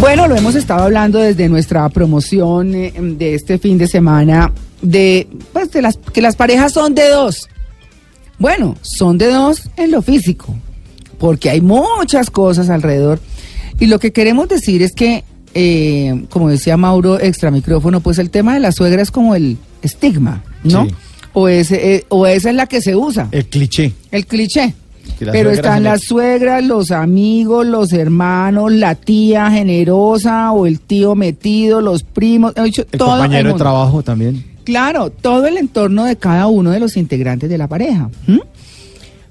Bueno, lo hemos estado hablando desde nuestra promoción eh, de este fin de semana de pues de las que las parejas son de dos. Bueno, son de dos en lo físico, porque hay muchas cosas alrededor. Y lo que queremos decir es que, eh, como decía Mauro extra micrófono, pues el tema de la suegra es como el estigma, ¿no? Sí. O, ese, eh, o esa es la que se usa, El cliché. el cliché. La Pero están es las suegras, los amigos, los hermanos, la tía generosa o el tío metido, los primos, he dicho, El todo el compañero de trabajo también. Claro, todo el entorno de cada uno de los integrantes de la pareja.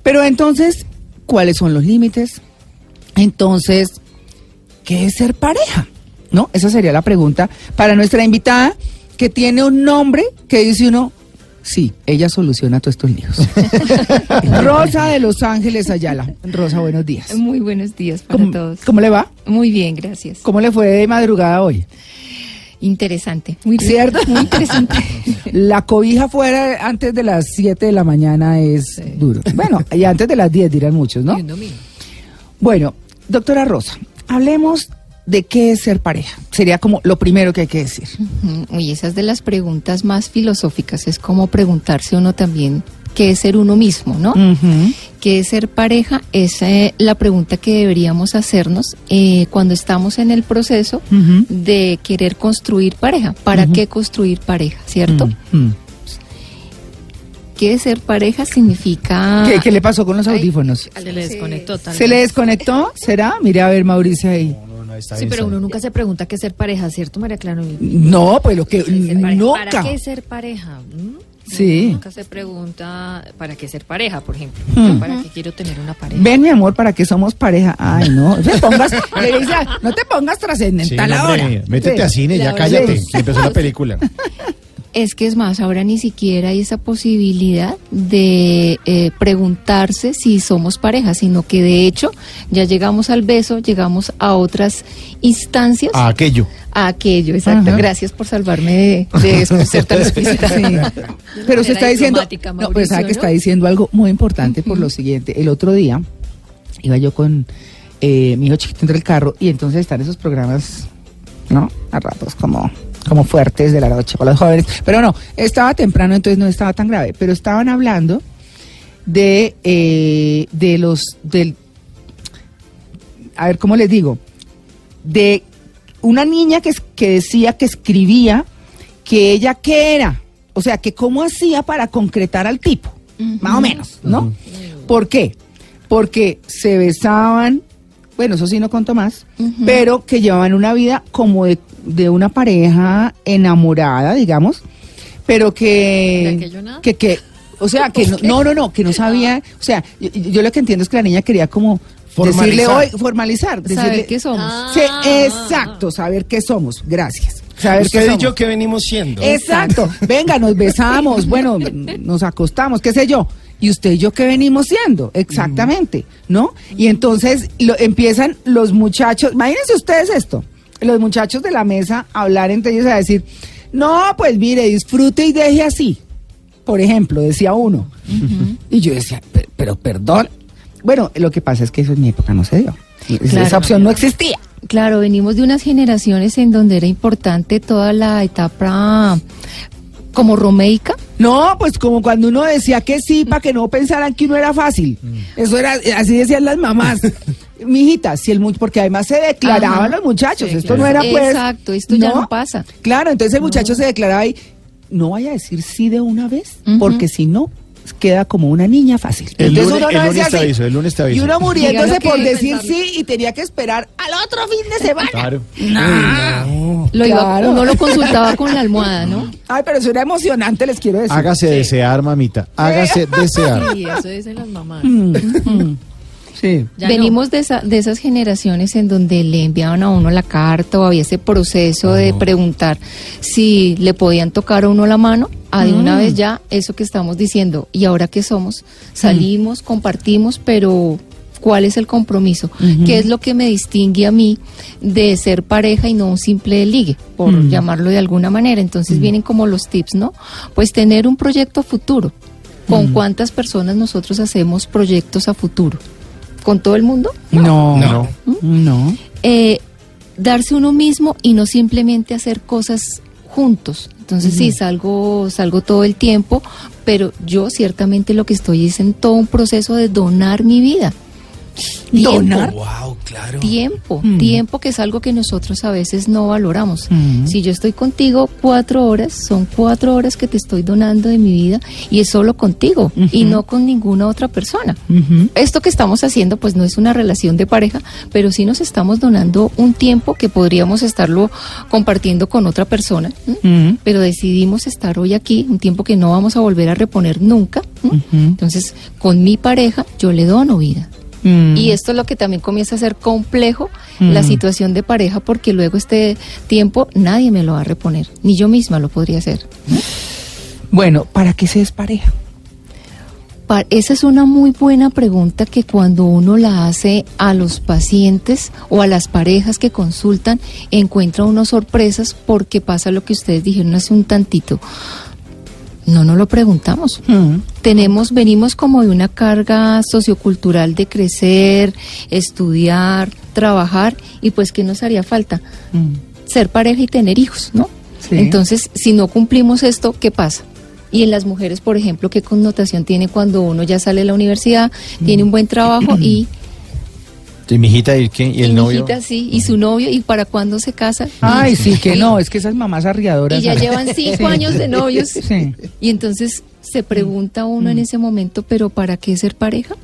Pero entonces, ¿cuáles son los límites? Entonces, ¿qué es ser pareja? ¿No? Esa sería la pregunta para nuestra invitada, que tiene un nombre que dice uno, sí, ella soluciona todos estos líos. Rosa de Los Ángeles Ayala. Rosa, buenos días. Muy buenos días para ¿Cómo, todos. cómo le va? Muy bien, gracias. ¿Cómo le fue de madrugada hoy? Interesante. Muy bien. ¿Cierto? Muy interesante. La cobija fuera antes de las 7 de la mañana es duro. Bueno, y antes de las 10 dirán muchos, ¿no? Bueno, doctora Rosa, hablemos de qué es ser pareja. Sería como lo primero que hay que decir. Ujú, Uy, esa es de las preguntas más filosóficas. Es como preguntarse uno también qué es ser uno mismo, ¿no? ¿Qué es ser pareja? Esa es la pregunta que deberíamos hacernos eh, cuando estamos en el proceso de querer construir pareja. ¿Para qué construir pareja, cierto? Mm. ¿Qué es ser pareja? Significa... ¿Qué, qué le pasó con los Ay, audífonos? Se le desconectó tal ¿Se le desconectó? ¿Será? Mire a ver, Mauricio ahí. Sí, pero uno nunca se pregunta qué es ser pareja, ¿cierto, María Clara? No, pues lo que nunca. ¿Para qué ser pareja? ¿Mm? Sí. Uno Nunca se pregunta para qué ser pareja, por ejemplo. Hmm. ¿Para qué quiero tener una pareja? Ven, mi amor, para que somos pareja. Ay, no. No te pongas, le dice, no te pongas trascendental ahora. métete Sí. a cine, ya Sí. cállate. Empezó la película. Es que es más, ahora ni siquiera hay esa posibilidad de eh, preguntarse si somos pareja, sino que de hecho ya llegamos al beso, llegamos a otras instancias, A aquello. a aquello, exacto. Ajá. Gracias por salvarme de, de eso, ser tan explícita. Sí. Pero manera está diciendo, no, pues Mauricio, sabe que está diciendo algo muy importante por lo siguiente. El otro día iba yo con eh, mi hijo chiquito entre el carro y entonces están esos programas, ¿no? A ratos como, como fuertes de la noche para los jóvenes. Pero no, estaba temprano, entonces no estaba tan grave. Pero estaban hablando de, eh, de los, del, a ver, ¿cómo les digo? De una niña que, que decía que escribía que ella qué era, o sea, que cómo hacía para concretar al tipo, más o menos, ¿no? ¿Por qué? Porque se besaban, bueno, eso sí no contó más, pero que llevaban una vida como de, de una pareja enamorada, digamos, pero que... ¿De aquello nada? que, que o sea, que no, no, no, no, que no sabía, o sea, yo, yo lo que entiendo es que la niña quería como decirle Formalizar. hoy, formalizar, Saber decirle, qué somos. Ah. Sí, exacto, saber qué somos. Gracias. Saber qué Usted y somos. yo que venimos siendo. Exacto. Venga, nos besamos, bueno, nos acostamos, qué sé yo. Y usted y yo qué venimos siendo, exactamente, ¿no? Y entonces lo, empiezan los muchachos, imagínense ustedes esto, los muchachos de la mesa a hablar entre ellos a decir, no, pues mire, disfrute y deje así. Por ejemplo, decía uno. Y yo decía, "Pe- pero, perdón. Bueno, lo que pasa es que eso en mi época no se dio. Claro. Esa opción no existía. Claro, venimos de unas generaciones en donde era importante toda la etapa como romeica. No, pues como cuando uno decía que sí, para que no pensaran que uno era fácil. Eso era, así decían las mamás. Mijita, si el mu- porque además se declaraban Ajá. los muchachos, Sí, esto claro. no era pues. Exacto, esto ya no pasa. Claro, entonces el muchacho se declaraba y no vaya a decir sí de una vez, porque si no, queda como una niña fácil. El Entonces lunes- uno el no lunes es te aviso, el lunes te aviso. Y uno muriéndose por decir pensarlo. sí y tenía que esperar al otro fin de semana. Claro. Lo iba- Claro. uno lo consultaba con la almohada, ¿no? Ay, pero eso era emocionante, les quiero decir. Hágase desear, mamita. Hágase desear. Sí, eso dicen las mamás. Sí. Ya Venimos de, esa- de esas generaciones en donde le enviaban a uno la carta o había ese proceso de preguntar si le podían tocar a uno la mano. A de una vez ya, eso que estamos diciendo. ¿Y ahora qué somos? Salimos, compartimos, pero ¿cuál es el compromiso? ¿Qué es lo que me distingue a mí de ser pareja y no un simple ligue, por llamarlo de alguna manera? Entonces vienen como los tips, ¿no? Pues tener un proyecto a futuro. ¿Con cuántas personas nosotros hacemos proyectos a futuro? ¿Con todo el mundo? No. No. No. Eh, darse uno mismo y no simplemente hacer cosas juntos. Entonces sí, salgo, salgo todo el tiempo, pero yo ciertamente lo que estoy es en todo un proceso de donar mi vida. Tiempo, ¿Donar? Wow, claro. Tiempo, Mm. tiempo que es algo que nosotros a veces no valoramos. Mm. Si yo estoy contigo cuatro horas, son cuatro horas que te estoy donando de mi vida y es solo contigo y no con ninguna otra persona. Esto que estamos haciendo pues no es una relación de pareja, pero sí nos estamos donando un tiempo que podríamos estarlo compartiendo con otra persona, pero decidimos estar hoy aquí, un tiempo que no vamos a volver a reponer nunca. Entonces, con mi pareja yo le dono vida. Mm. Y esto es lo que también comienza a ser complejo, la Mm. situación de pareja, porque luego este tiempo nadie me lo va a reponer, ni yo misma lo podría hacer. Bueno, ¿para qué se es pareja? Pa- Esa es una muy buena pregunta que cuando uno la hace a los pacientes o a las parejas que consultan, encuentra uno sorpresas porque pasa lo que ustedes dijeron hace un tantito. No nos lo preguntamos. Mm. Tenemos, venimos como de una carga sociocultural de crecer, estudiar, trabajar y pues ¿qué nos haría falta? Mm. Ser pareja y tener hijos, ¿no? Sí. Entonces, si no cumplimos esto, ¿qué pasa? Y en las mujeres, por ejemplo, ¿qué connotación tiene cuando uno ya sale de la universidad, tiene un buen trabajo y, ¿Y mi hijita y qué? ¿Y el y mi novio? hijita sí, y su novio, y para cuándo se casa? Ay, sí, que no, es que esas mamás arriadoras. Y ya llevan cinco Sí. años de novios. Sí. Y entonces se pregunta uno Mm. en ese momento, ¿pero para qué ser pareja?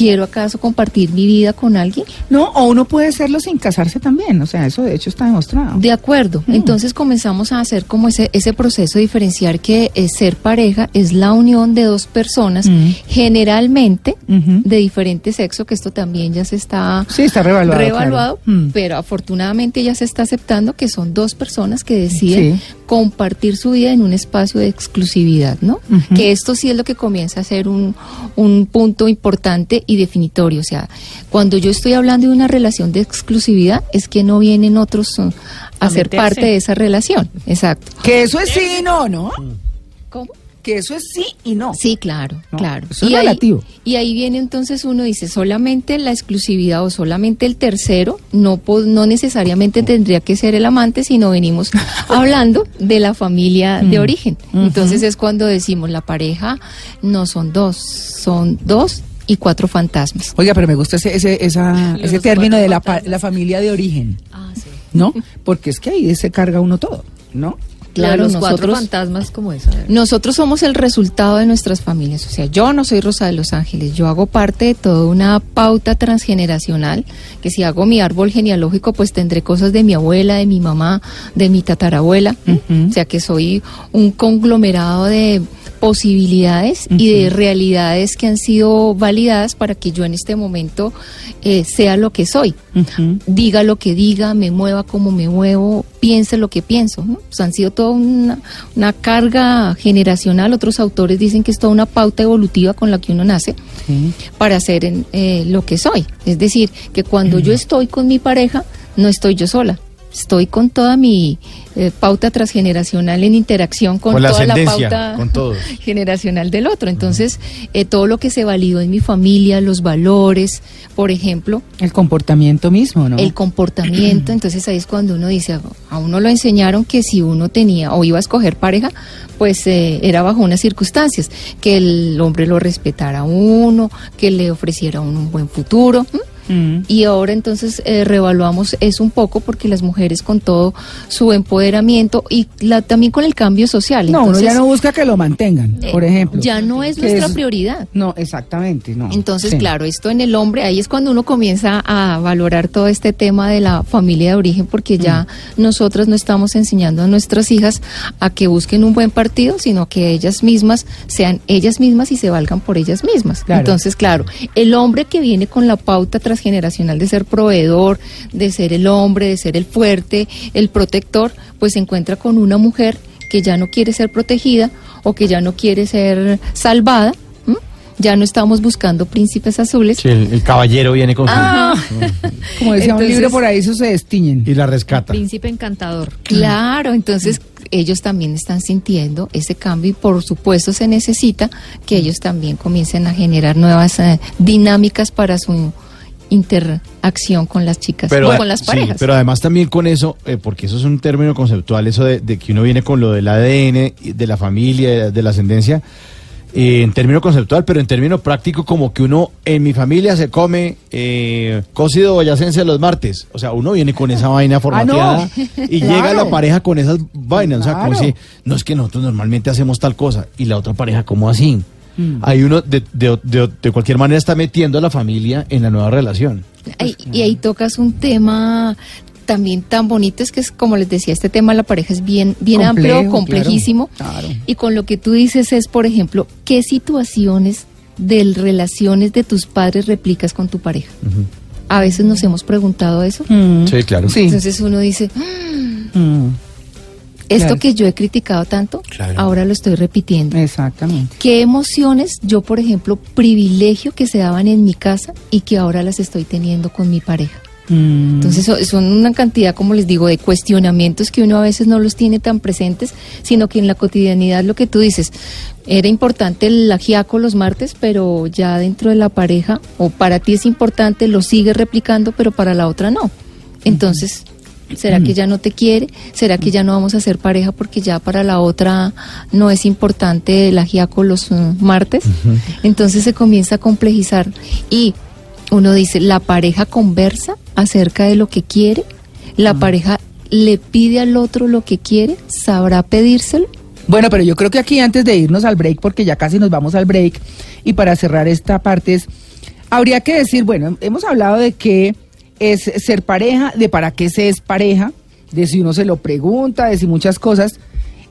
¿Quiero acaso compartir mi vida con alguien? No, o uno puede serlo sin casarse también, o sea, eso de hecho está demostrado. De acuerdo. Entonces comenzamos a hacer como ese, ese proceso de diferenciar que eh, ser pareja es la unión de dos personas, Mm. generalmente de diferente sexo, que esto también ya se está Sí, está revaluado. claro. Mm. pero afortunadamente ya se está aceptando que son dos personas que deciden Sí. Compartir su vida en un espacio de exclusividad, ¿no? Que esto sí es lo que comienza a ser un, un punto importante y definitorio. O sea, cuando yo estoy hablando de una relación de exclusividad, es que no vienen otros a, A ser meterse. parte de esa relación. Exacto. Que eso es sí y no, ¿no? ¿Cómo? Que eso es sí y no. Sí, claro, No, claro. eso es ahí, relativo. y ahí viene entonces uno dice, solamente la exclusividad o solamente el tercero, no, no necesariamente tendría que ser el amante, sino venimos hablando de la familia de Mm. origen. Entonces es cuando decimos, la pareja no son dos, son dos y cuatro fantasmas. Oiga, pero me gusta ese, ese, esa, ese término de la, la familia de origen, Ah, sí. ¿no? Porque es que ahí se carga uno todo, ¿no? Claro, los cuatro nosotros, fantasmas como nosotros somos el resultado de nuestras familias. O sea, yo no soy Rosa de los Ángeles, yo hago parte de toda una pauta transgeneracional, que si hago mi árbol genealógico, pues tendré cosas de mi abuela, de mi mamá, de mi tatarabuela. O sea, que soy un conglomerado de posibilidades y de realidades que han sido validadas para que yo en este momento eh, sea lo que soy diga lo que diga, me mueva como me muevo, piense lo que pienso. ¿no? Pues han sido toda una, una carga generacional. Otros autores dicen que es toda una pauta evolutiva con la que uno nace para ser en, eh, lo que soy. Es decir, que cuando yo estoy con mi pareja, no estoy yo sola. Estoy con toda mi eh, pauta transgeneracional en interacción con, Con la toda la pauta con todos. generacional del otro. Entonces, eh, todo lo que se validó en mi familia, los valores, por ejemplo, El comportamiento mismo, ¿no? el comportamiento, entonces ahí es cuando uno dice, a uno lo enseñaron que si uno tenía o iba a escoger pareja, pues eh, era bajo unas circunstancias, que el hombre lo respetara a uno, que le ofreciera a uno un buen futuro. Mm. Y ahora entonces eh, reevaluamos eso un poco porque las mujeres con todo su empoderamiento y la, también con el cambio social. No, uno ya no busca que lo mantengan, eh, por ejemplo. Ya no es nuestra es- prioridad. No, exactamente, no. Entonces, Sí. claro, esto en el hombre, ahí es cuando uno comienza a valorar todo este tema de la familia de origen, porque ya Mm. nosotras no estamos enseñando a nuestras hijas a que busquen un buen partido, sino que ellas mismas sean ellas mismas y se valgan por ellas mismas. Claro. Entonces, claro, el hombre que viene con la pauta transgeneracional de ser proveedor, de ser el hombre, de ser el fuerte, el protector, pues se encuentra con una mujer que ya no quiere ser protegida o que ya no quiere ser salvada. ¿m? Ya no estamos buscando príncipes azules. Sí, el, el caballero viene con su- Ah. Como decía un Entonces- libro por ahí, eso se destiñen. y la rescata. Príncipe encantador. Claro, entonces ellos también están sintiendo ese cambio y por supuesto se necesita que ellos también comiencen a generar nuevas eh, dinámicas para su interacción con las chicas o con las sí, parejas. pero además también con eso, eh, porque eso es un término conceptual, eso de, de que uno viene con lo del ADN, de la familia, de, de la ascendencia, eh, en término conceptual, pero en término práctico, como que uno en mi familia se come eh, cocido boyacense los martes. O sea, uno viene con esa vaina formateada y Claro. llega la pareja con esas vainas. O sea, como si, no es que nosotros normalmente hacemos tal cosa y la otra pareja, como así? Mm. Hay uno de, de, de- de cualquier manera está metiendo a la familia en la nueva relación. Ay, y ahí tocas un tema también tan bonito, es que es como les decía, este tema de la pareja es bien, bien Complejo, amplio, complejísimo. claro, claro. Y con lo que tú dices es, por ejemplo, ¿qué situaciones de relaciones de tus padres replicas con tu pareja? A veces nos hemos preguntado eso. Mm. Sí, claro. Sí. Entonces uno dice, "Ah, Mm, esto Claro. que yo he criticado tanto, Claro. ahora lo estoy repitiendo. Exactamente. ¿Qué emociones yo, por ejemplo, privilegio que se daban en mi casa y que ahora las estoy teniendo con mi pareja? Mm. Entonces so- son una cantidad, como les digo, de cuestionamientos que uno a veces no los tiene tan presentes, sino que en la cotidianidad lo que tú dices, era importante el ajiaco los martes, pero ya dentro de la pareja, o para ti es importante, lo sigues replicando, pero para la otra no. Entonces, ¿será que ya no te quiere? ¿Será que ya no vamos a ser pareja porque ya para la otra no es importante el ajiaco los uh, martes? Entonces se comienza a complejizar y uno dice, la pareja conversa acerca de lo que quiere, la pareja le pide al otro lo que quiere, sabrá pedírselo. Bueno, pero yo creo que aquí antes de irnos al break, porque ya casi nos vamos al break, y para cerrar esta parte es, habría que decir, bueno, hemos hablado de qué es ser pareja, de para qué se es pareja, de si uno se lo pregunta, de si muchas cosas.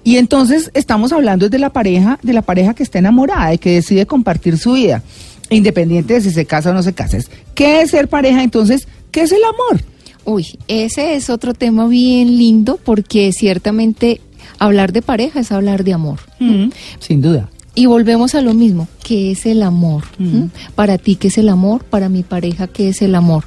Y entonces estamos hablando de la pareja, de la pareja que está enamorada, de que decide compartir su vida, independiente de si se casa o no se casa. ¿Qué es ser pareja? Entonces, ¿qué es el amor? Uy, ese es otro tema bien lindo porque ciertamente hablar de pareja es hablar de amor. Mm, sin duda. Y volvemos a lo mismo, ¿qué es el amor? ¿Mm? Para ti, ¿qué es el amor? Para mi pareja, ¿qué es el amor?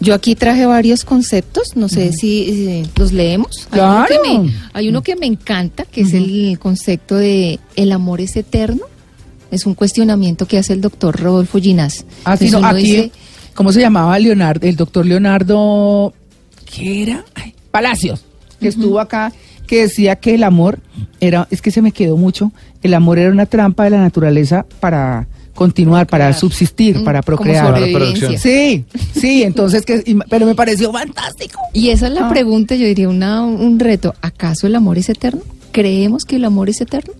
Yo aquí traje varios conceptos, no sé si eh, los leemos. Hay uno, que Claro. me, hay uno que me encanta, que es el concepto de el amor es eterno. Es un cuestionamiento que hace el doctor Rodolfo Ginás. Ah, sí, no, aquí, dice, ¿cómo se llamaba Leonardo? El doctor Leonardo, ¿qué era? Ay, Palacios, que estuvo acá, que decía que el amor era, es que se me quedó mucho, el amor era una trampa de la naturaleza para continuar, para subsistir, Mm, para procrear. sobrevivencia. Sí, sí, entonces, que, y- pero me pareció fantástico. Y esa es la Ah. pregunta, yo diría, una, un reto. ¿Acaso el amor es eterno? ¿Creemos que el amor es eterno?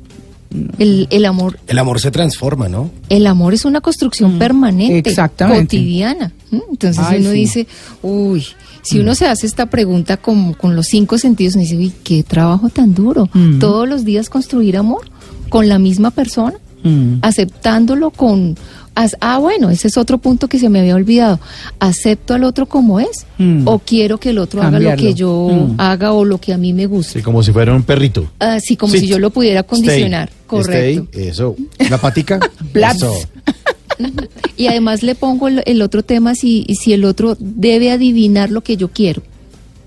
El, el amor El amor se transforma, ¿no? el amor es una construcción permanente, exactamente. cotidiana. ¿m? Entonces Ay, uno sí. dice, uy, si uno se hace esta pregunta con, con los cinco sentidos, uno dice, uy, qué trabajo tan duro. Mm. Todos los días construir amor con la misma persona, Mm. aceptándolo con... as- ah, bueno, ese es otro punto que se me había olvidado. ¿Acepto al otro como es? Mm. ¿O quiero que el otro haga lo que yo Mm. haga o lo que a mí me gusta? Sí, como si fuera un perrito. Así como Sí. si yo lo pudiera condicionar. Stay, Correcto. stay, eso. La patica. Eso. Y además le pongo el, el otro tema si, si el otro debe adivinar lo que yo quiero.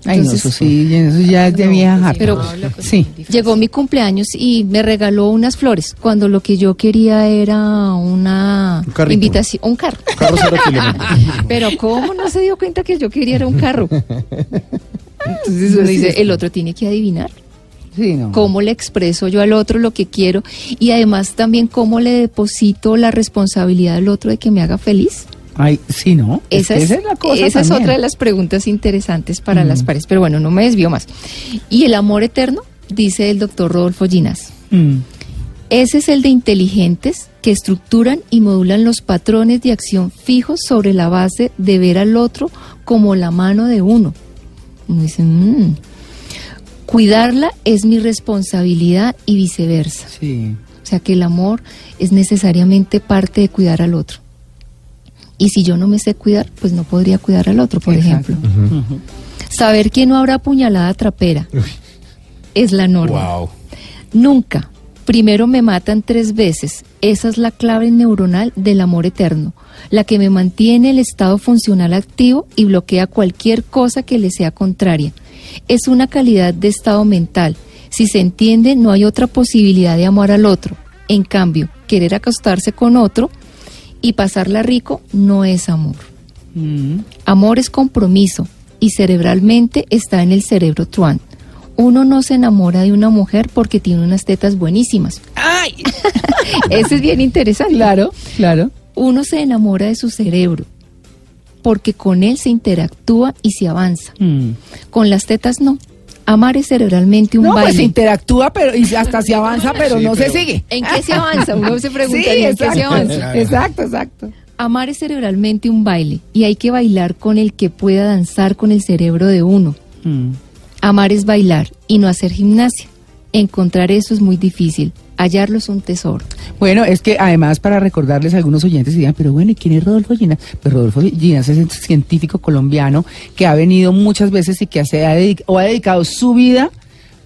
Ay, no, Entonces- eso sí, eso ya es de No, vieja. Pero- no sí. Llegó mi cumpleaños y me regaló unas flores cuando lo que yo quería era una Un invitación, un carro. Carro cero kilómetros. Pero ¿cómo no se dio cuenta que yo quería era un carro? Entonces uno dice, el otro tiene que adivinar. Sí, no. cómo le expreso yo al otro lo que quiero y además también cómo le deposito la responsabilidad al otro de que me haga feliz. Ay, sí, ¿no? Es Esa es, esa es la cosa esa es también. otra de las preguntas interesantes para Mm. las parejas. Pero bueno, no me desvío más. Y el amor eterno, dice el doctor Rodolfo Ginás. Mm. Ese es el de inteligentes que estructuran y modulan los patrones de acción fijos sobre la base de ver al otro como la mano de uno. Uno dice, "Mm, cuidarla es mi responsabilidad y viceversa. Sí. O sea que el amor es necesariamente parte de cuidar al otro. Y si yo no me sé cuidar, pues no podría cuidar al otro, por Exacto. ejemplo. Saber que no habrá puñalada trapera es la norma. Wow. Nunca. Primero me matan tres veces. Esa es la clave neuronal del amor eterno, la que me mantiene el estado funcional activo y bloquea cualquier cosa que le sea contraria. Es una calidad de estado mental. Si se entiende, no hay otra posibilidad de amar al otro. En cambio, querer acostarse con otro y pasarla rico no es amor. Mm. Amor es compromiso y cerebralmente está en el cerebro truán. Uno no se enamora de una mujer porque tiene unas tetas buenísimas. ¡Ay! Eso es bien interesante. Claro, claro. Uno se enamora de su cerebro porque con él se interactúa y se avanza. Mm. Con las tetas no. Amar es cerebralmente un No, pues baile. interactúa, pero y hasta se avanza, pero no se sigue. ¿En qué se avanza? Uno se pregunta Sí, ¿en qué se exacto, avanza? exacto, exacto. Amar es cerebralmente un baile y hay que bailar con el que pueda danzar con el cerebro de uno. Mm. Amar es bailar y no hacer gimnasia. Encontrar eso es muy difícil. Hallarlo es un tesoro. Bueno, es que además para recordarles a algunos oyentes digan, pero bueno, ¿y quién es Rodolfo Ginas? Pero Rodolfo Ginas es un científico colombiano que ha venido muchas veces y que se ha, o ha dedicado su vida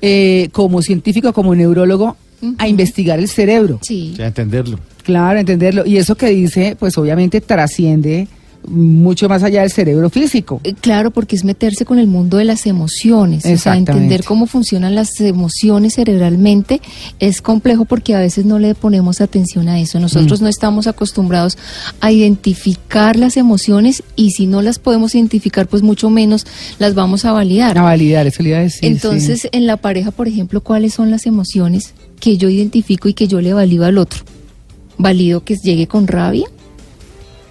eh, como científico, como neurólogo, a investigar el cerebro. Sí. O sea, entenderlo. Claro, entenderlo. Y eso que dice, pues obviamente trasciende mucho más allá del cerebro físico. Eh, Claro, porque es meterse con el mundo de las emociones. O sea, entender cómo funcionan las emociones cerebralmente es complejo porque a veces no le ponemos atención a eso. Mm. Nosotros no estamos acostumbrados a identificar las emociones y si no las podemos identificar, pues mucho menos las vamos a validar. A validar, eso le iba a decir. Entonces, sí. en la pareja, por ejemplo, ¿cuáles son las emociones que yo identifico y que yo le valido al otro? Valido que llegue con rabia.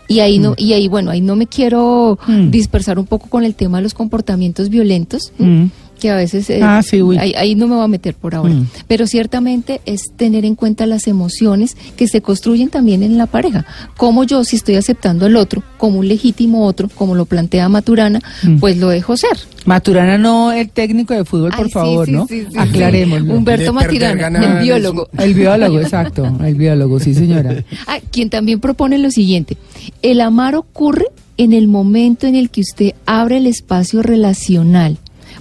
Y ahí no, y ahí, bueno, ahí no me quiero Mm. dispersar un poco con el tema de los comportamientos violentos. Mm. Que a veces eh, Ah, sí, uy. ahí, ahí no me voy a meter por ahora. Mm. Pero ciertamente es tener en cuenta las emociones que se construyen también en la pareja. Como yo, si estoy aceptando al otro como un legítimo otro, como lo plantea Maturana, Mm. pues lo dejo ser. Maturana no el técnico de fútbol, por Ay, favor, sí, ¿no? sí, sí, sí. Aclarémoslo. Humberto Maturana, el biólogo. El biólogo, exacto, el biólogo, sí señora. Ah, quien también propone lo siguiente, el amar ocurre en el momento en el que usted abre el espacio relacional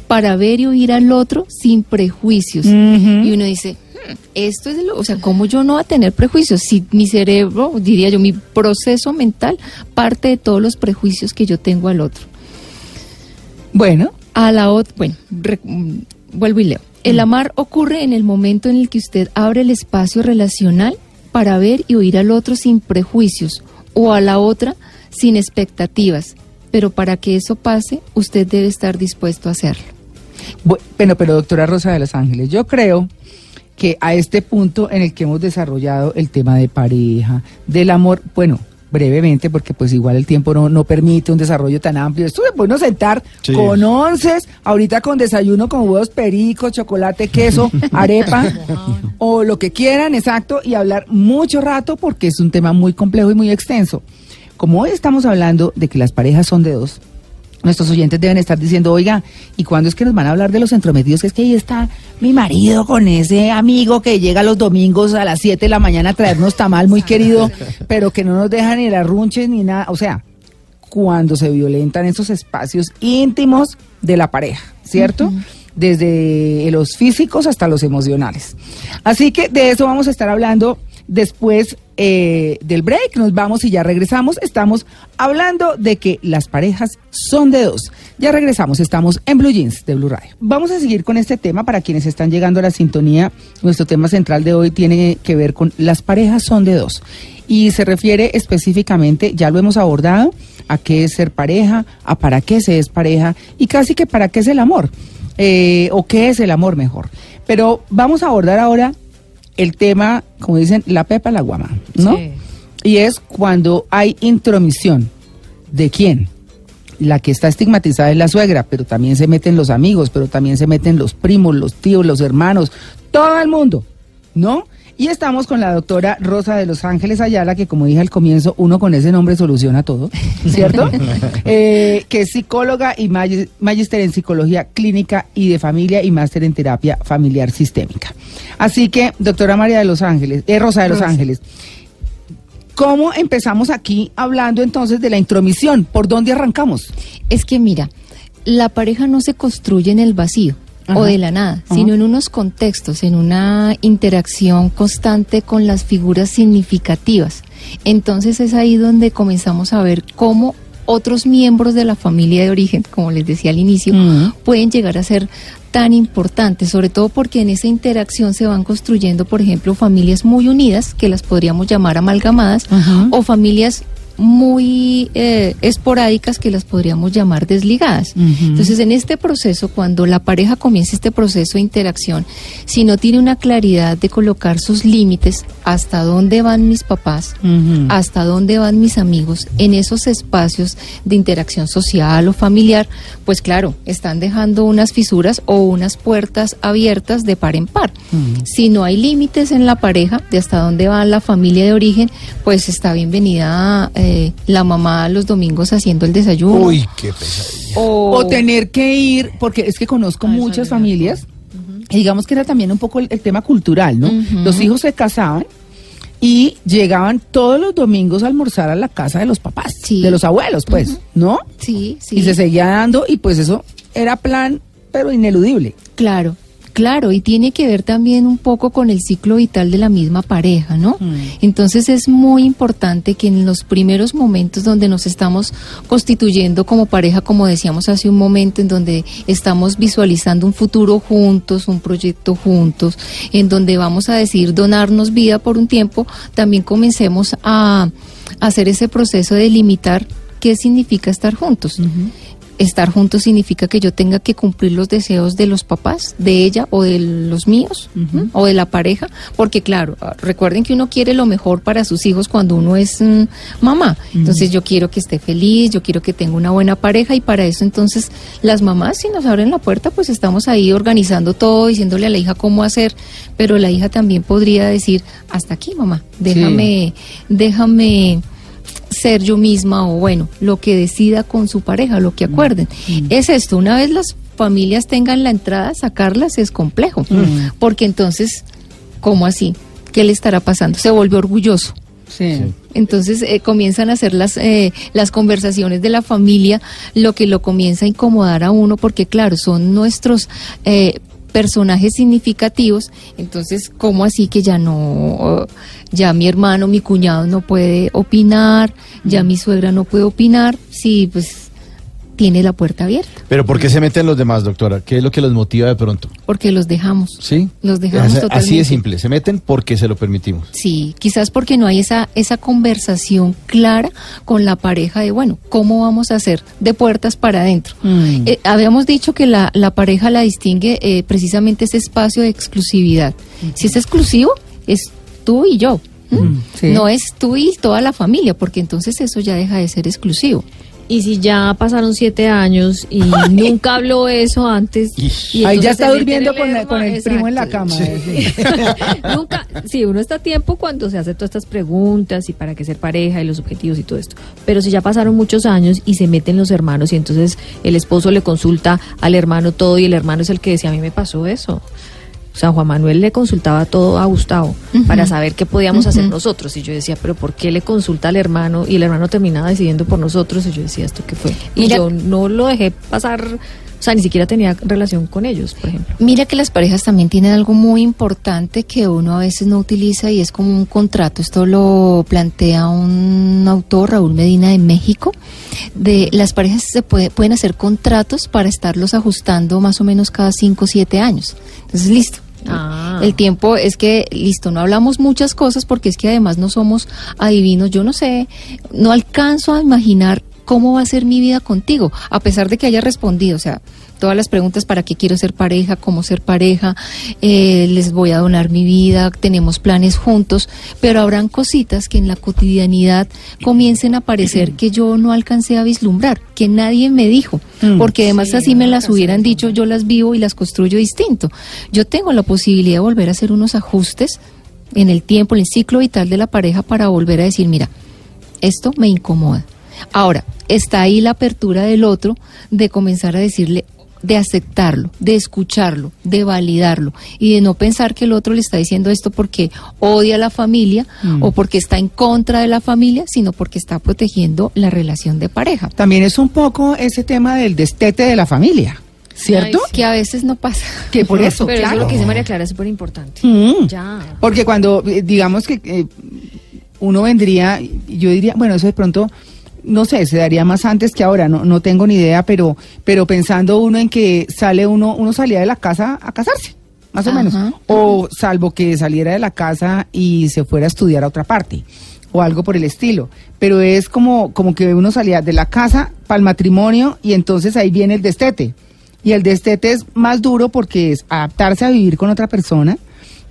para ver y oír al otro sin prejuicios. Y uno dice, "Hmm, esto es lo, o sea, ¿cómo yo no voy a tener prejuicios? Si mi cerebro, diría yo, mi proceso mental parte de todos los prejuicios que yo tengo al otro. Bueno, A la otra, bueno, re- mm, vuelvo y leo. El amar ocurre en el momento en el que usted abre el espacio relacional para ver y oír al otro sin prejuicios o a la otra sin expectativas. Pero para que eso pase, usted debe estar dispuesto a hacerlo. Bu- Bueno, pero doctora Rosa de los Ángeles, yo creo que a este punto en el que hemos desarrollado el tema de pareja, del amor, bueno, brevemente, porque pues igual el tiempo no, no permite un desarrollo tan amplio. Esto se puede uno sentar Sí. con onces, ahorita con desayuno con huevos pericos, chocolate, queso, arepa, o lo que quieran, exacto, y hablar mucho rato porque es un tema muy complejo y muy extenso. Como hoy estamos hablando de que las parejas son de dos, Nuestros oyentes deben estar diciendo, oiga, ¿y cuándo es que nos van a hablar de los entrometidos? Que es que ahí está mi marido con ese amigo que llega los domingos a las 7 de la mañana a traernos tamal muy querido, pero que no nos deja ni las runches ni nada. O sea, cuando se violentan esos espacios íntimos de la pareja, ¿cierto? Desde los físicos hasta los emocionales. Así que de eso vamos a estar hablando después eh, del break. Nos vamos y ya regresamos. Estamos hablando de que las parejas son de dos. Ya regresamos, estamos en Blue Jeans de Blue Radio. Vamos a seguir con este tema para quienes están llegando a la sintonía. Nuestro tema central de hoy tiene que ver con las parejas son de dos. Y se refiere específicamente, ya lo hemos abordado, a qué es ser pareja, a para qué se es pareja y casi que para qué es el amor. eh, o qué es el amor mejor. Pero vamos a abordar ahora el tema, como dicen, la pepa la guama, ¿no? Sí. Y es cuando hay intromisión ¿De quién? La que está estigmatizada es la suegra, pero también se meten los amigos, pero también se meten los primos, los tíos, los hermanos, todo el mundo, ¿no? Y estamos con la doctora Rosa de Los Ángeles Ayala, que como dije al comienzo, uno con ese nombre soluciona todo, ¿cierto? Eh, que es psicóloga y magíster en psicología clínica y de familia y máster en terapia familiar sistémica. Así que, doctora María de Los Ángeles, eh, Rosa de Los Ángeles, ¿cómo empezamos aquí hablando entonces de la intromisión? ¿Por dónde arrancamos? Es que mira, la pareja no se construye en el vacío Ajá. o de la nada, Ajá. sino en unos contextos, en una interacción constante con las figuras significativas. Entonces es ahí donde comenzamos a ver cómo otros miembros de la familia de origen, como les decía al inicio, pueden llegar a ser tan importantes, sobre todo porque en esa interacción se van construyendo, por ejemplo, familias muy unidas, que las podríamos llamar amalgamadas, o familias muy eh, esporádicas que las podríamos llamar desligadas. Entonces, en este proceso, cuando la pareja comienza este proceso de interacción, si no tiene una claridad de colocar sus límites, hasta dónde van mis papás, hasta dónde van mis amigos en esos espacios de interacción social o familiar, pues claro, están dejando unas fisuras o unas puertas abiertas de par en par. Si no hay límites en la pareja de hasta dónde va la familia de origen, pues está bienvenida eh, la mamá los domingos haciendo el desayuno. Uy, qué pesadilla. o, O tener que ir, porque es que conozco muchas familias, y digamos que era también un poco el, el tema cultural, ¿no? Los hijos se casaban y llegaban todos los domingos a almorzar a la casa de los papás, Sí. de los abuelos, pues, ¿no? Sí, sí. Y se seguía dando, y pues eso era plan, pero ineludible. Claro, claro, y tiene que ver también un poco con el ciclo vital de la misma pareja, ¿no? Mm. Entonces es muy importante que en los primeros momentos donde nos estamos constituyendo como pareja, como decíamos hace un momento, en donde estamos visualizando un futuro juntos, un proyecto juntos, en donde vamos a decidir donarnos vida por un tiempo, también comencemos a hacer ese proceso de limitar qué significa estar juntos. Estar juntos significa que yo tenga que cumplir los deseos de los papás, de ella o de los míos, o de la pareja, porque claro, ah, recuerden que uno quiere lo mejor para sus hijos cuando uno es mm, mamá. Entonces yo quiero que esté feliz, yo quiero que tenga una buena pareja y para eso entonces las mamás si nos abren la puerta pues estamos ahí organizando todo, diciéndole a la hija cómo hacer, pero la hija también podría decir, hasta aquí mamá, déjame, déjame ser yo misma o bueno, lo que decida con su pareja, lo que acuerden. Es esto, una vez las familias tengan la entrada, sacarlas es complejo, porque entonces, ¿cómo así? ¿Qué le estará pasando? Se vuelve orgulloso. Sí. Entonces eh, comienzan a hacer las, eh, las conversaciones de la familia, lo que lo comienza a incomodar a uno, porque claro, son nuestros eh, personajes significativos, entonces, ¿cómo así que ya no, ya mi hermano, mi cuñado no puede opinar, ya mi suegra no puede opinar? Sí, pues tiene la puerta abierta, Pero ¿por qué se meten los demás, doctora? ¿Qué es lo que los motiva de pronto? porque los dejamos. ¿Sí? Los dejamos Así- Así totalmente. de simple. Se meten porque se lo permitimos. Sí, quizás porque no hay esa, esa conversación clara con la pareja de, bueno, ¿cómo vamos a hacer de puertas para adentro? Mm. Eh, habíamos dicho que la, la pareja la distingue eh, precisamente ese espacio de exclusividad. Si es exclusivo, es tú y yo. Mm, sí. No es tú y toda la familia, porque entonces eso ya deja de ser exclusivo. Y si ya pasaron siete años y nunca habló eso antes. y Ahí ya está durmiendo el con, la- herma- con el primo en la cama. sí. Nunca, sí, uno está a tiempo cuando se hace todas estas preguntas y para qué ser pareja y los objetivos y todo esto. Pero si ya pasaron muchos años y se meten los hermanos y entonces el esposo le consulta al hermano todo y el hermano es el que decía, a mí me pasó eso. O sea, Juan Manuel le consultaba todo a Gustavo para saber qué podíamos hacer nosotros. Y yo decía, pero ¿por qué le consulta al hermano? Y el hermano terminaba decidiendo por nosotros. Y yo decía, ¿esto qué fue? Y Mira- yo no lo dejé pasar, o sea, ni siquiera tenía relación con ellos, por ejemplo. Mira que las parejas también tienen algo muy importante que uno a veces no utiliza y es como un contrato. Esto lo plantea un autor, Raúl Medina de México. De las parejas se puede- pueden hacer contratos para estarlos ajustando más o menos cada 5 o 7 años. Entonces, listo. Ah. El tiempo es que, listo, no hablamos muchas cosas porque es que además no somos adivinos. Yo no sé, no alcanzo a imaginar ¿cómo va a ser mi vida contigo? A pesar de que haya respondido, o sea, todas las preguntas para qué quiero ser pareja, cómo ser pareja, eh, les voy a donar mi vida, tenemos planes juntos, pero habrán cositas que en la cotidianidad comiencen a aparecer que yo no alcancé a vislumbrar, que nadie me dijo, Mm. porque además Sí, así me las hubieran dicho, yo las vivo y las construyo distinto. Yo tengo la posibilidad de volver a hacer unos ajustes en el tiempo, en el ciclo vital de la pareja para volver a decir, mira, esto me incomoda. Ahora, está ahí la apertura del otro de comenzar a decirle, de aceptarlo, de escucharlo, de validarlo y de no pensar que el otro le está diciendo esto porque odia a la familia o porque está en contra de la familia, sino porque está protegiendo la relación de pareja. También es un poco ese tema del destete de la familia, ¿cierto? Ay, Que a veces no pasa. Que por eso, Pero eso claro. es lo que dice María Clara es súper importante. Mm. Ya. Porque cuando, eh, digamos que eh, uno vendría, yo diría, bueno, eso de pronto, no sé, se daría más antes que ahora, no, no tengo ni idea, pero, pero pensando uno en que sale uno, uno salía de la casa a casarse, más o Ajá. menos. O salvo que saliera de la casa y se fuera a estudiar a otra parte. O algo por el estilo. Pero es como, como que uno salía de la casa para el matrimonio y entonces ahí viene el destete. Y el destete es más duro porque es adaptarse a vivir con otra persona,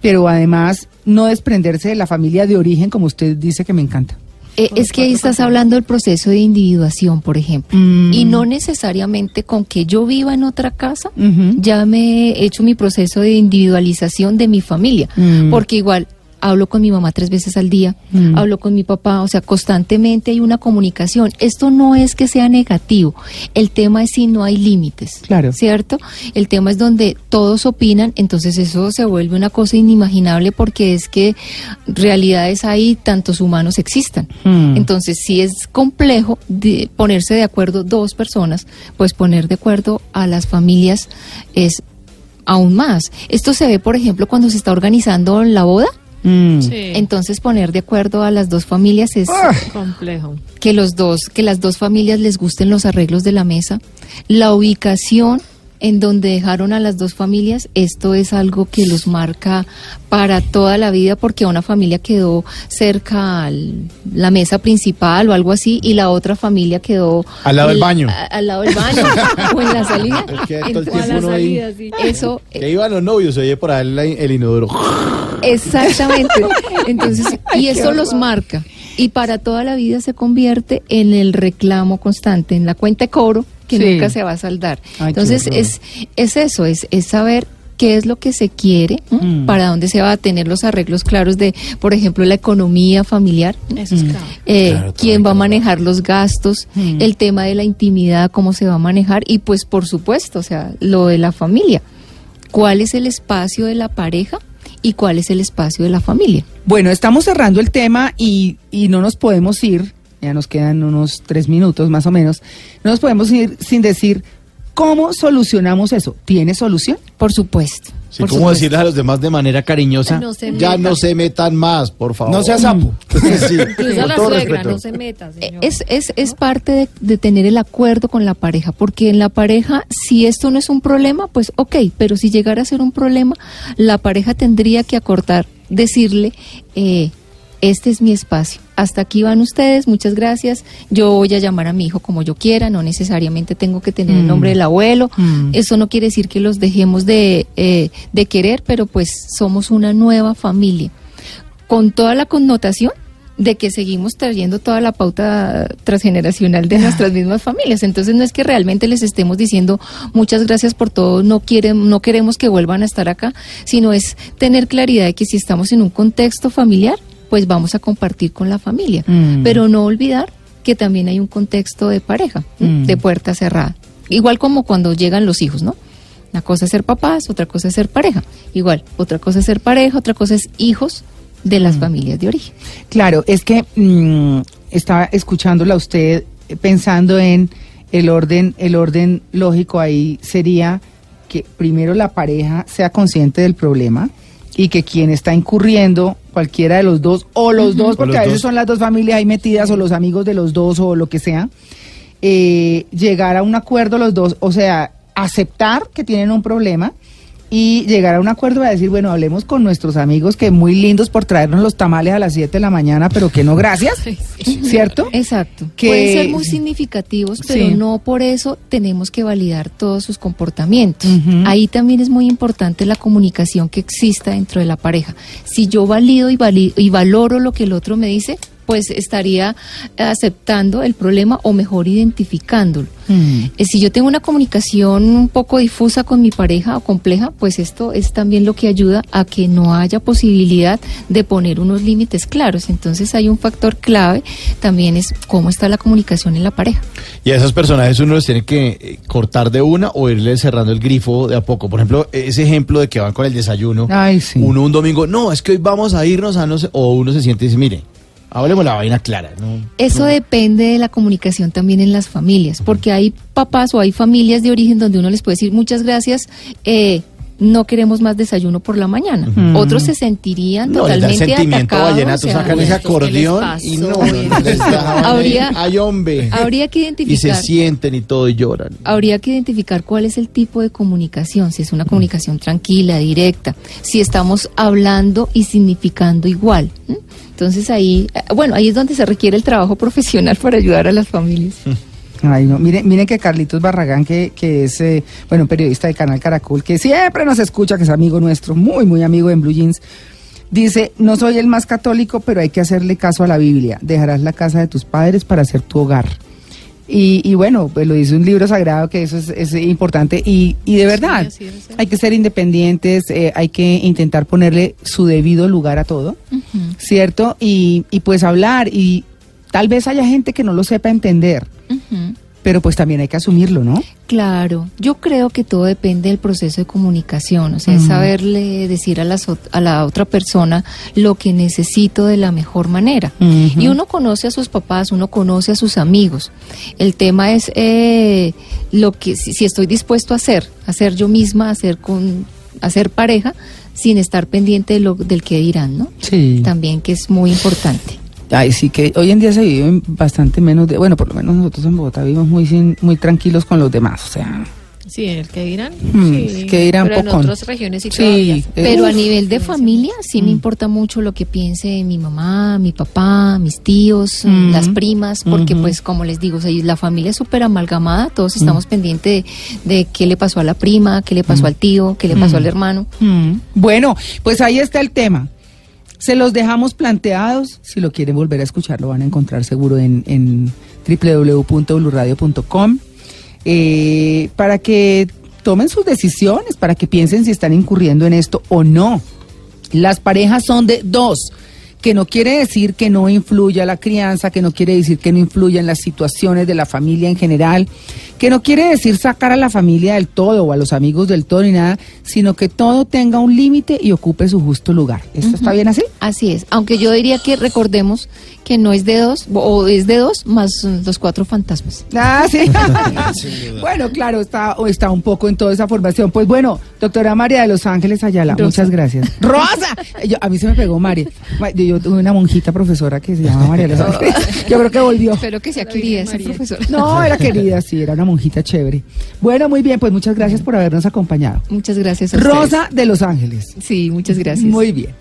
pero además no desprenderse de la familia de origen, como usted dice que me encanta. Eh, es que ahí estás hablando del proceso de individuación, por ejemplo. Mm. Y no necesariamente con que yo viva en otra casa, ya me he hecho mi proceso de individualización de mi familia. Mm. Porque igual hablo con mi mamá tres veces al día, Mm. hablo con mi papá, o sea, constantemente hay una comunicación. Esto no es que sea negativo, el tema es si no hay límites, Claro. ¿cierto? El tema es donde todos opinan, entonces eso se vuelve una cosa inimaginable porque es que realidades hay, tantos humanos existan. Mm. Entonces, si es complejo de ponerse de acuerdo dos personas, pues poner de acuerdo a las familias es aún más. Esto se ve, por ejemplo, cuando se está organizando la boda. Mm. Entonces poner de acuerdo a las dos familias es Ah. Complejo. que los dos, que las dos familias les gusten los arreglos de la mesa, la ubicación en donde dejaron a las dos familias, esto es algo que los marca para toda la vida porque una familia quedó cerca a la mesa principal o algo así y la otra familia quedó Al lado del el- baño. a- al lado del baño o en la salida. Es que todo el Entonces, tiempo a la uno ahí- salida, sí. eso Que iban los novios, oye por ahí el, el inodoro. Exactamente. Entonces, y eso los marca. Y para toda la vida se convierte en el reclamo constante, en la cuenta de cobro que Sí. nunca se va a saldar. Ay, Entonces, es, es eso, es, es saber qué es lo que se quiere. Mm. para dónde se va a tener los arreglos claros de, por ejemplo, la economía familiar. Eso es claro. Eh, Claro, quién va a manejar los gastos, Mm. el tema de la intimidad, cómo se va a manejar y pues por supuesto, o sea, lo de la familia. ¿Cuál es el espacio de la pareja y cuál es el espacio de la familia? Bueno, estamos cerrando el tema y, y no nos podemos ir, ya nos quedan unos tres minutos más o menos, no nos podemos ir sin decir cómo solucionamos eso. ¿Tiene solución? Por supuesto. Sí, por ¿Cómo supuesto. decirles a los demás de manera cariñosa? No se ya no se metan más, por favor. No sea sapo. Sí, Incluso con la todo suegra, respeto. no se meta, señor. Es, es, es parte de, de tener el acuerdo con la pareja, porque en la pareja, si esto no es un problema, pues ok, pero si llegara a ser un problema, la pareja tendría que acortar, decirle, eh, este es mi espacio, hasta aquí van ustedes, muchas gracias, yo voy a llamar a mi hijo como yo quiera, no necesariamente tengo que tener el Mm. nombre del abuelo, Mm. eso no quiere decir que los dejemos de, eh, de querer, pero pues somos una nueva familia con toda la connotación de que seguimos trayendo toda la pauta transgeneracional de nuestras mismas familias. Entonces no es que realmente les estemos diciendo muchas gracias por todo, no quieren, no queremos que vuelvan a estar acá, sino es tener claridad de que si estamos en un contexto familiar, pues vamos a compartir con la familia, Mm. pero no olvidar que también hay un contexto de pareja. Mm. de puerta cerrada. Igual como cuando llegan los hijos, ¿no? Una cosa es ser papás, otra cosa es ser pareja. Igual, otra cosa es ser pareja, otra cosa es hijos de las familias de origen. Claro, es que mm, estaba escuchándola usted eh, pensando en el orden, el orden lógico ahí sería que primero la pareja sea consciente del problema y que quien está incurriendo, cualquiera de los dos, o los dos, porque los a veces dos. son las dos familias ahí metidas, o los amigos de los dos, o lo que sea, eh, llegar a un acuerdo los dos, o sea, aceptar que tienen un problema y llegar a un acuerdo a decir, bueno, hablemos con nuestros amigos que muy lindos por traernos los tamales a las 7 de la mañana, pero que no gracias, ¿cierto? Exacto. Que- Pueden ser muy significativos, pero Sí. no por eso tenemos que validar todos sus comportamientos. Ahí también es muy importante la comunicación que exista dentro de la pareja. Si yo valido y, vali- y valoro lo que el otro me dice, pues estaría aceptando el problema o mejor identificándolo. Mm. Eh, Si yo tengo una comunicación un poco difusa con mi pareja o compleja, pues esto es también lo que ayuda a que no haya posibilidad de poner unos límites claros. Entonces hay un factor clave también es cómo está la comunicación en la pareja. Y a esos personajes uno los tiene que eh, cortar de una o irle cerrando el grifo de a poco. Por ejemplo, ese ejemplo de que van con el desayuno. Ay, sí. Uno un domingo, no, es que hoy vamos a irnos a no sé, o uno se siente y dice, mire, hablemos la vaina clara. ¿no? Eso depende de la comunicación también en las familias, porque hay papás o hay familias de origen donde uno les puede decir muchas gracias, eh, no queremos más desayuno por la mañana. Otros se sentirían No, totalmente sentimiento atacados. vallenato, o sea, sacan ese ¿qué les acordeón y no, les Habría- ay hombre. habría que Y se identificar. sienten y todo y lloran. Habría que identificar cuál es el tipo de comunicación, si es una comunicación tranquila, directa, si estamos hablando y significando igual. Entonces ahí, eh, bueno, ahí es donde se requiere el trabajo profesional para ayudar a las familias. Ay, no. Miren, miren que Carlitos Barragán, que, que es, eh, bueno, periodista del canal Caracol, que siempre nos escucha, que es amigo nuestro, muy, muy amigo en Blue Jeans, dice, no soy el más católico, pero hay que hacerle caso a la Biblia. Dejarás la casa de tus padres para hacer tu hogar. Y, y bueno, pues lo dice un libro sagrado que eso es, es importante y, y de verdad hay que ser independientes, eh, hay que intentar ponerle su debido lugar a todo, ¿cierto? Y, y pues hablar y tal vez haya gente que no lo sepa entender. Pero pues también hay que asumirlo, ¿no? Claro, yo creo que todo depende del proceso de comunicación, o sea, es saberle decir a, ot- a la otra persona lo que necesito de la mejor manera. Y uno conoce a sus papás, uno conoce a sus amigos. El tema es eh, lo que si, si estoy dispuesto a hacer, hacer yo misma, hacer con, hacer pareja, sin estar pendiente de lo, del que dirán, ¿no? Sí. También que es muy importante. Ay, sí que hoy en día se vive bastante menos de, bueno, por lo menos nosotros en Bogotá vivimos muy sin, muy tranquilos con los demás, o sea, Sí, el que dirán. Mm, sí. que dirán Pero en otras regiones sí, Sí, eh, Pero a nivel de familia sí me importa mucho lo que piense mi mamá, mi papá, mis tíos, Mm. las primas, porque pues como les digo, o sea, la familia es súper amalgamada, todos estamos pendientes de, de qué le pasó a la prima, qué le pasó al tío, qué le pasó al hermano. Mm. Bueno, pues ahí está el tema. Se los dejamos planteados. Si lo quieren volver a escuchar, lo van a encontrar seguro en, en. Eh, para que tomen sus decisiones, para que piensen si están incurriendo en esto o no. Las parejas son de dos, que no quiere decir que no influya la crianza, que no quiere decir que no influya en las situaciones de la familia en general, que no quiere decir sacar a la familia del todo o a los amigos del todo ni nada, sino que todo tenga un límite y ocupe su justo lugar. ¿Esto está bien así? Así es, aunque yo diría que recordemos que no es de dos, o es de dos más mm, los cuatro fantasmas. Ah, sí. bueno, claro, está, o está un poco en toda esa formación. Pues bueno, doctora María de Los Ángeles Ayala, Rosa. muchas gracias. ¡Rosa! Yo- a mí se me pegó María. Ma- Yo, yo tuve una monjita profesora que se llama María de Los Ángeles. Yo creo que volvió. Espero que sea querida esa profesora. No, era querida, sí, era una monjita chévere. Bueno, muy bien, pues muchas gracias por habernos acompañado. Muchas gracias a ustedes. Rosa de Los Ángeles. Sí, muchas gracias. Muy bien.